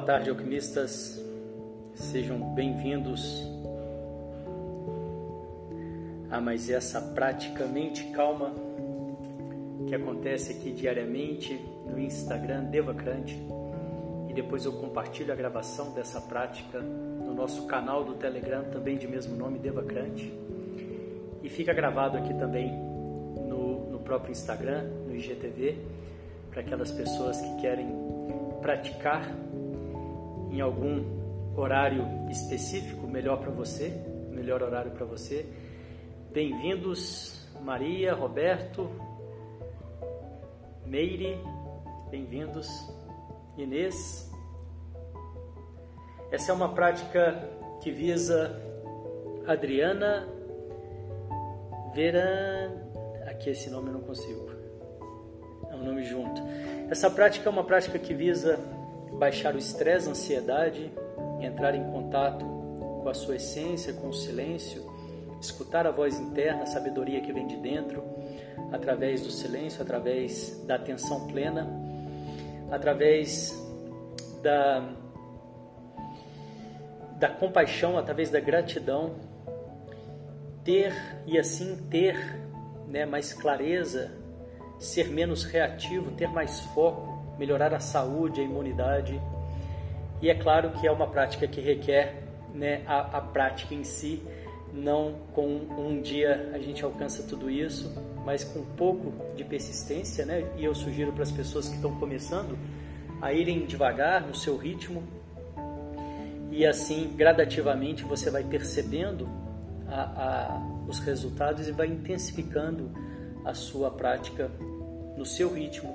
Boa tarde, alquimistas. Sejam bem-vindos a mais essa prática mente calma que acontece aqui diariamente no Instagram Devacrante e depois eu compartilho a gravação dessa prática no nosso canal do Telegram também de mesmo nome Devacrante e fica gravado aqui também no, no próprio Instagram, no IGTV, para aquelas pessoas que querem praticar em algum horário específico, melhor para você, melhor horário para você. Bem-vindos, Maria, Roberto, Meire, bem-vindos, Inês. Essa é uma prática que visa Adriana Veran. Aqui esse nome eu não consigo. É um nome junto. Essa prática é uma prática que visa baixar o estresse, a ansiedade, entrar em contato com a sua essência, com o silêncio, escutar a voz interna, a sabedoria que vem de dentro, através do silêncio, através da atenção plena, através da, da compaixão, através da gratidão, ter e assim ter né, mais clareza, ser menos reativo, ter mais foco, melhorar a saúde, a imunidade. E é claro que é uma prática que requer né, a, a prática em si, não com um dia a gente alcança tudo isso, mas com um pouco de persistência, né? E eu sugiro para as pessoas que estão começando a irem devagar no seu ritmo e assim gradativamente você vai percebendo a, a, os resultados e vai intensificando a sua prática no seu ritmo,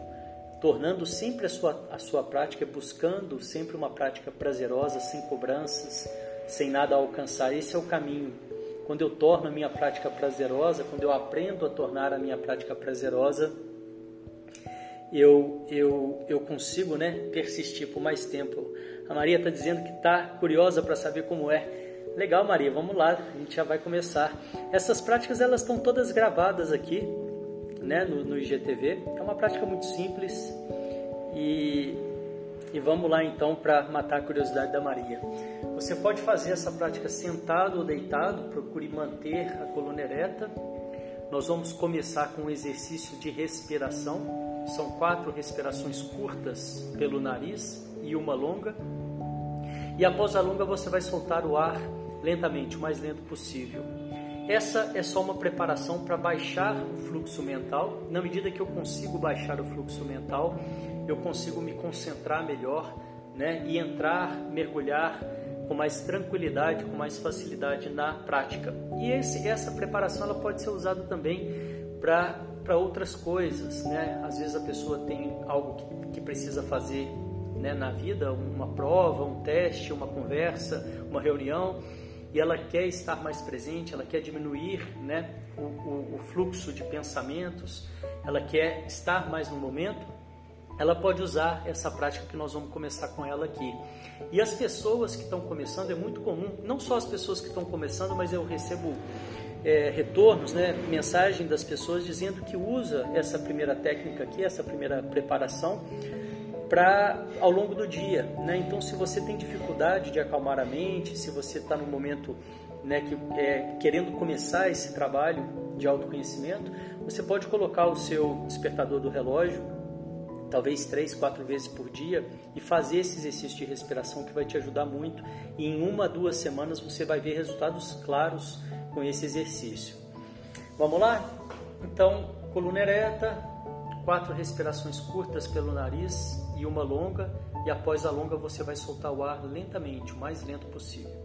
tornando sempre a sua, a sua prática, buscando sempre uma prática prazerosa, sem cobranças, sem nada a alcançar. Esse é o caminho. Quando eu torno a minha prática prazerosa, quando eu aprendo a tornar a minha prática prazerosa, eu, eu, eu consigo né, persistir por mais tempo. A Maria está dizendo que está curiosa para saber como é. Legal, Maria, vamos lá, a gente já vai começar. Essas práticas elas estão todas gravadas aqui, né, no, no IGTV. É uma prática muito simples e, e vamos lá então para matar a curiosidade da Maria. Você pode fazer essa prática sentado ou deitado, procure manter a coluna ereta. Nós vamos começar com um exercício de respiração. São quatro respirações curtas pelo nariz e uma longa. E após a longa você vai soltar o ar lentamente, o mais lento possível. Essa é só uma preparação para baixar o fluxo mental. Na medida que eu consigo baixar o fluxo mental, eu consigo me concentrar melhor, né, e entrar, mergulhar com mais tranquilidade, com mais facilidade na prática. E esse, essa preparação ela pode ser usada também para outras coisas, né? Às vezes a pessoa tem algo que, que precisa fazer né, na vida, uma prova, um teste, uma conversa, uma reunião, e ela quer estar mais presente, ela quer diminuir né, o, o, o fluxo de pensamentos, ela quer estar mais no momento, ela pode usar essa prática que nós vamos começar com ela aqui. E as pessoas que estão começando, é muito comum, não só as pessoas que estão começando, mas eu recebo é, retornos, né, mensagem das pessoas dizendo que usa essa primeira técnica aqui, essa primeira preparação, para ao longo do dia. Né? Então, se você tem dificuldade de acalmar a mente, se você está no momento né, que, é, querendo começar esse trabalho de autoconhecimento, você pode colocar o seu despertador do relógio, talvez três, quatro vezes por dia, e fazer esse exercício de respiração que vai te ajudar muito. E em uma, duas semanas você vai ver resultados claros com esse exercício. Vamos lá? Então, coluna ereta, quatro respirações curtas pelo nariz e uma longa, e após a longa você vai soltar o ar lentamente, o mais lento possível.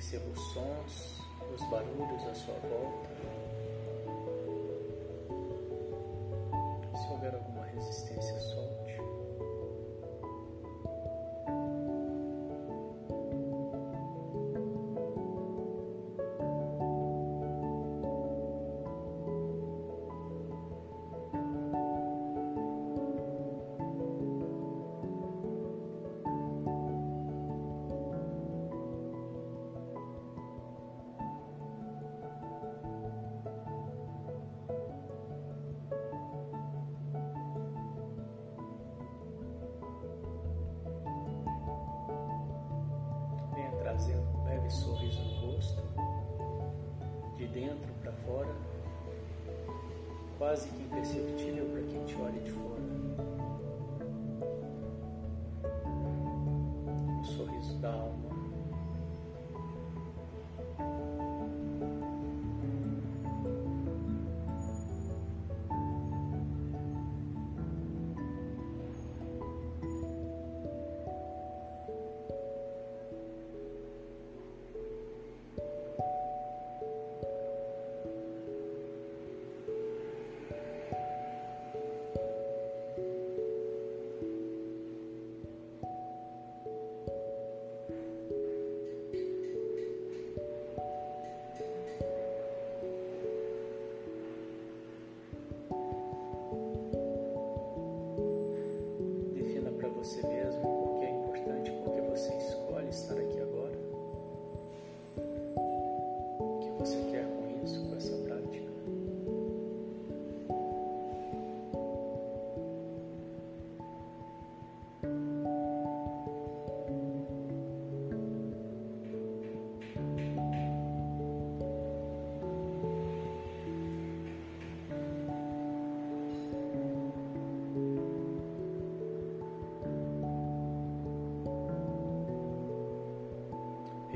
Perceba os sons, os barulhos à sua volta. down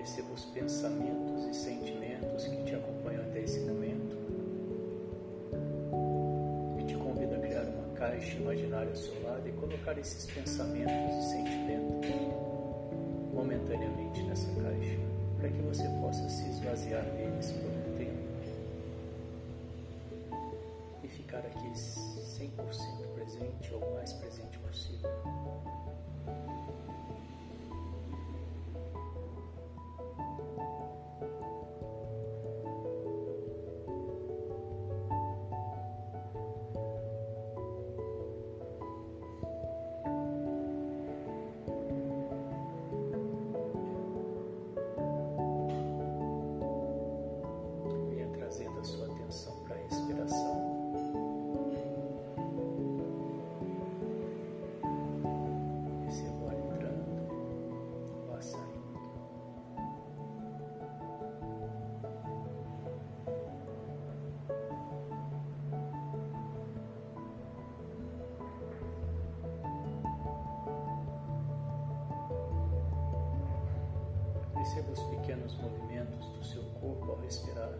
Perceba os pensamentos e sentimentos que te acompanham até esse momento. E te convido a criar uma caixa imaginária ao seu lado e colocar esses pensamentos e sentimentos momentaneamente nessa caixa, para que você possa se esvaziar deles por um tempo e ficar aqui 100% presente ou mais presente possível. Perceba os pequenos movimentos do seu corpo ao respirar.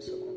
Pessoas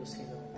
você ainda não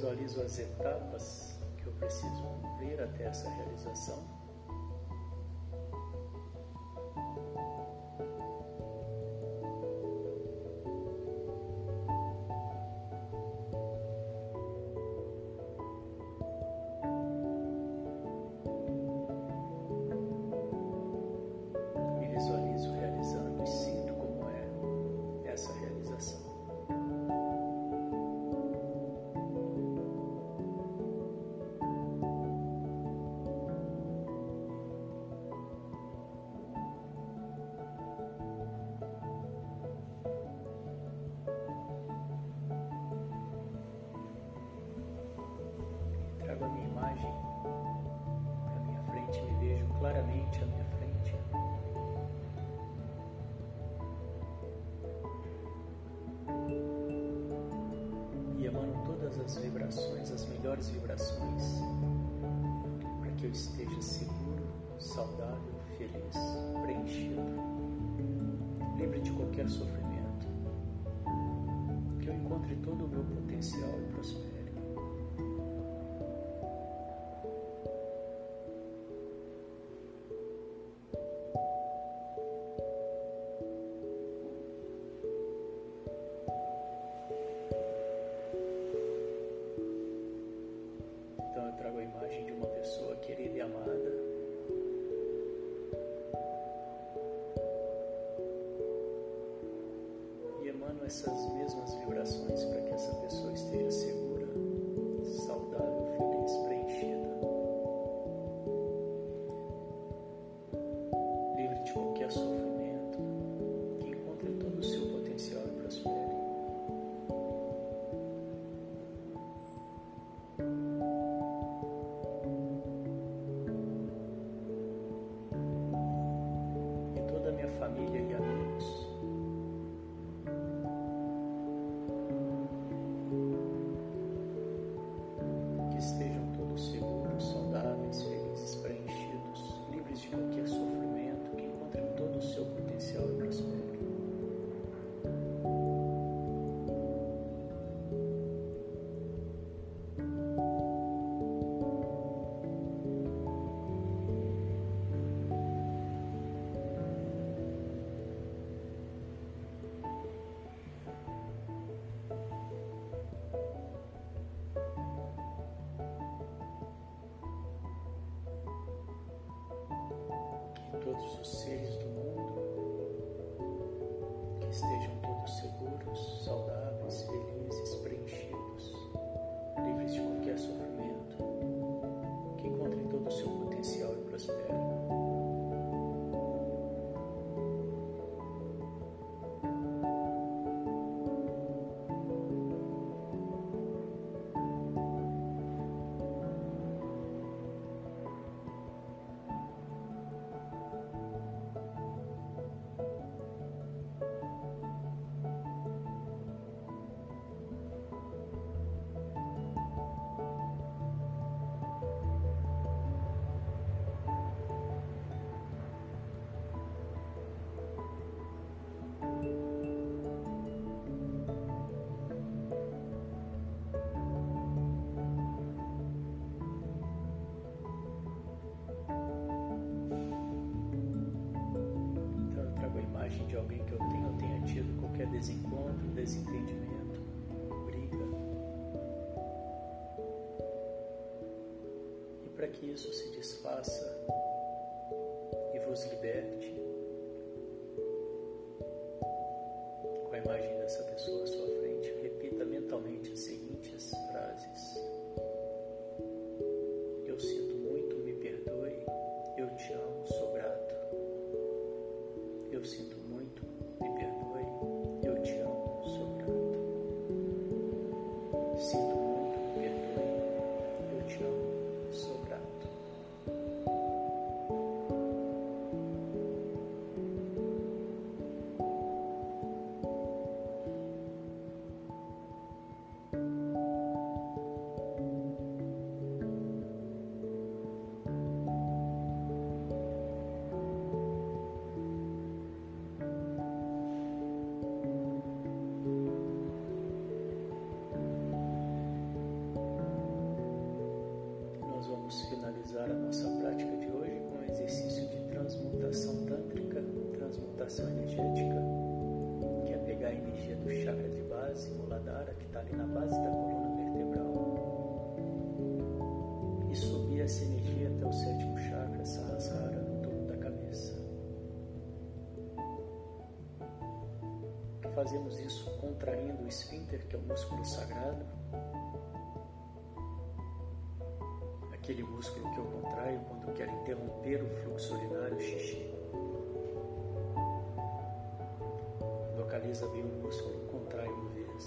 visualizo as etapas que eu preciso cumprir até essa realização. Imagem para minha frente, me vejo claramente à minha frente. E emano todas as vibrações, as melhores vibrações, para que eu esteja seguro, saudável, feliz, preenchido, livre de qualquer sofrimento, que eu encontre todo o meu potencial e prospere. Livre os seres do mundo estejam todos seguros, saudáveis, felizes, preenchidos, desencontro, desentendimento, briga. E para que isso se desfaça e vos liberte, vamos finalizar a nossa prática de hoje com um exercício de transmutação tântrica, transmutação energética, que é pegar a energia do chakra de base, Muladhara, que está ali na base da coluna vertebral, e subir essa energia até o sétimo chakra, Sahasrara, no topo da cabeça. Fazemos isso contraindo o esfíncter, que é o músculo sagrado, aquele músculo que eu contraio quando quero interromper o fluxo urinário xixi. Localiza bem o músculo, contrai uma vez.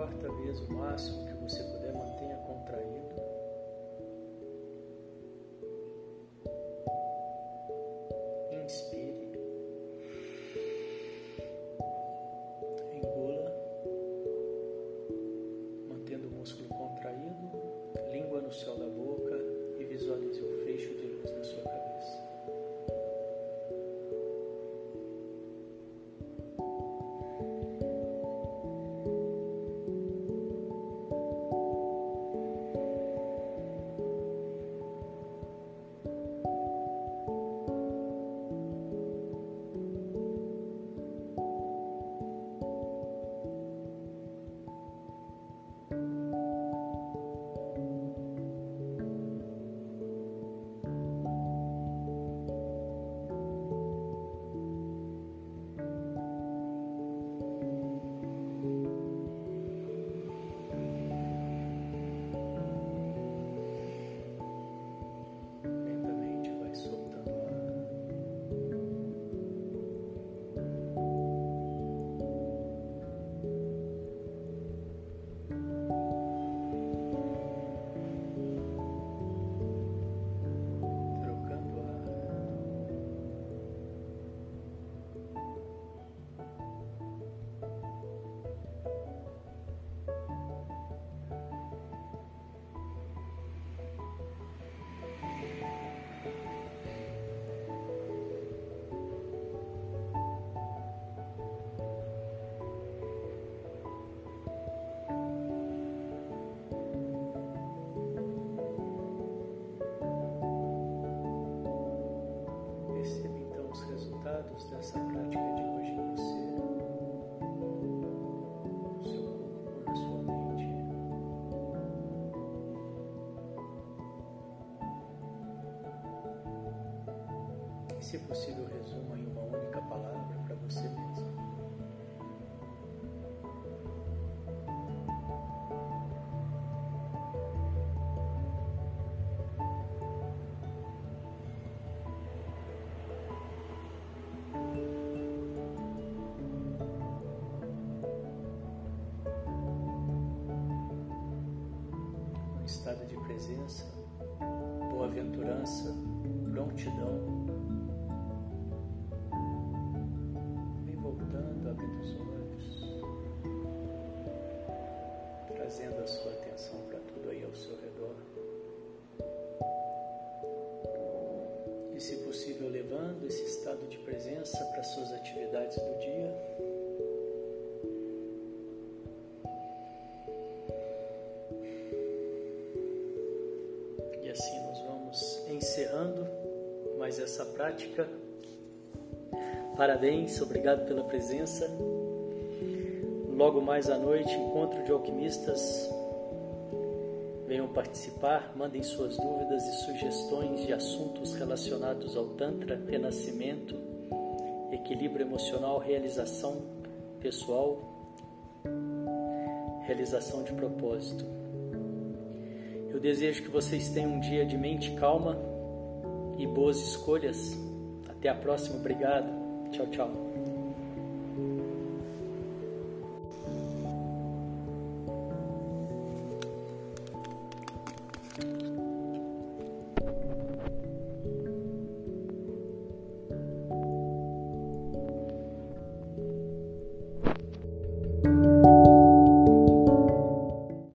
Quarta vez, o máximo que você puder, mantenha contraído. Dessa prática de hoje em você, no seu corpo, na sua mente. E, se possível, resuma em presença, boa-aventurança, prontidão. Vem voltando, abrindo os olhos, trazendo a sua atenção para tudo aí ao seu redor. E, se possível, levando esse estado de presença para suas atividades do dia. Essa prática. Parabéns, obrigado pela presença. Logo mais à noite, encontro de alquimistas. Venham participar, mandem suas dúvidas e sugestões de assuntos relacionados ao Tantra, renascimento, equilíbrio emocional, realização pessoal, realização de propósito. Eu desejo que vocês tenham um dia de mente calma e boas escolhas. Até a próxima. Obrigado. Tchau, tchau.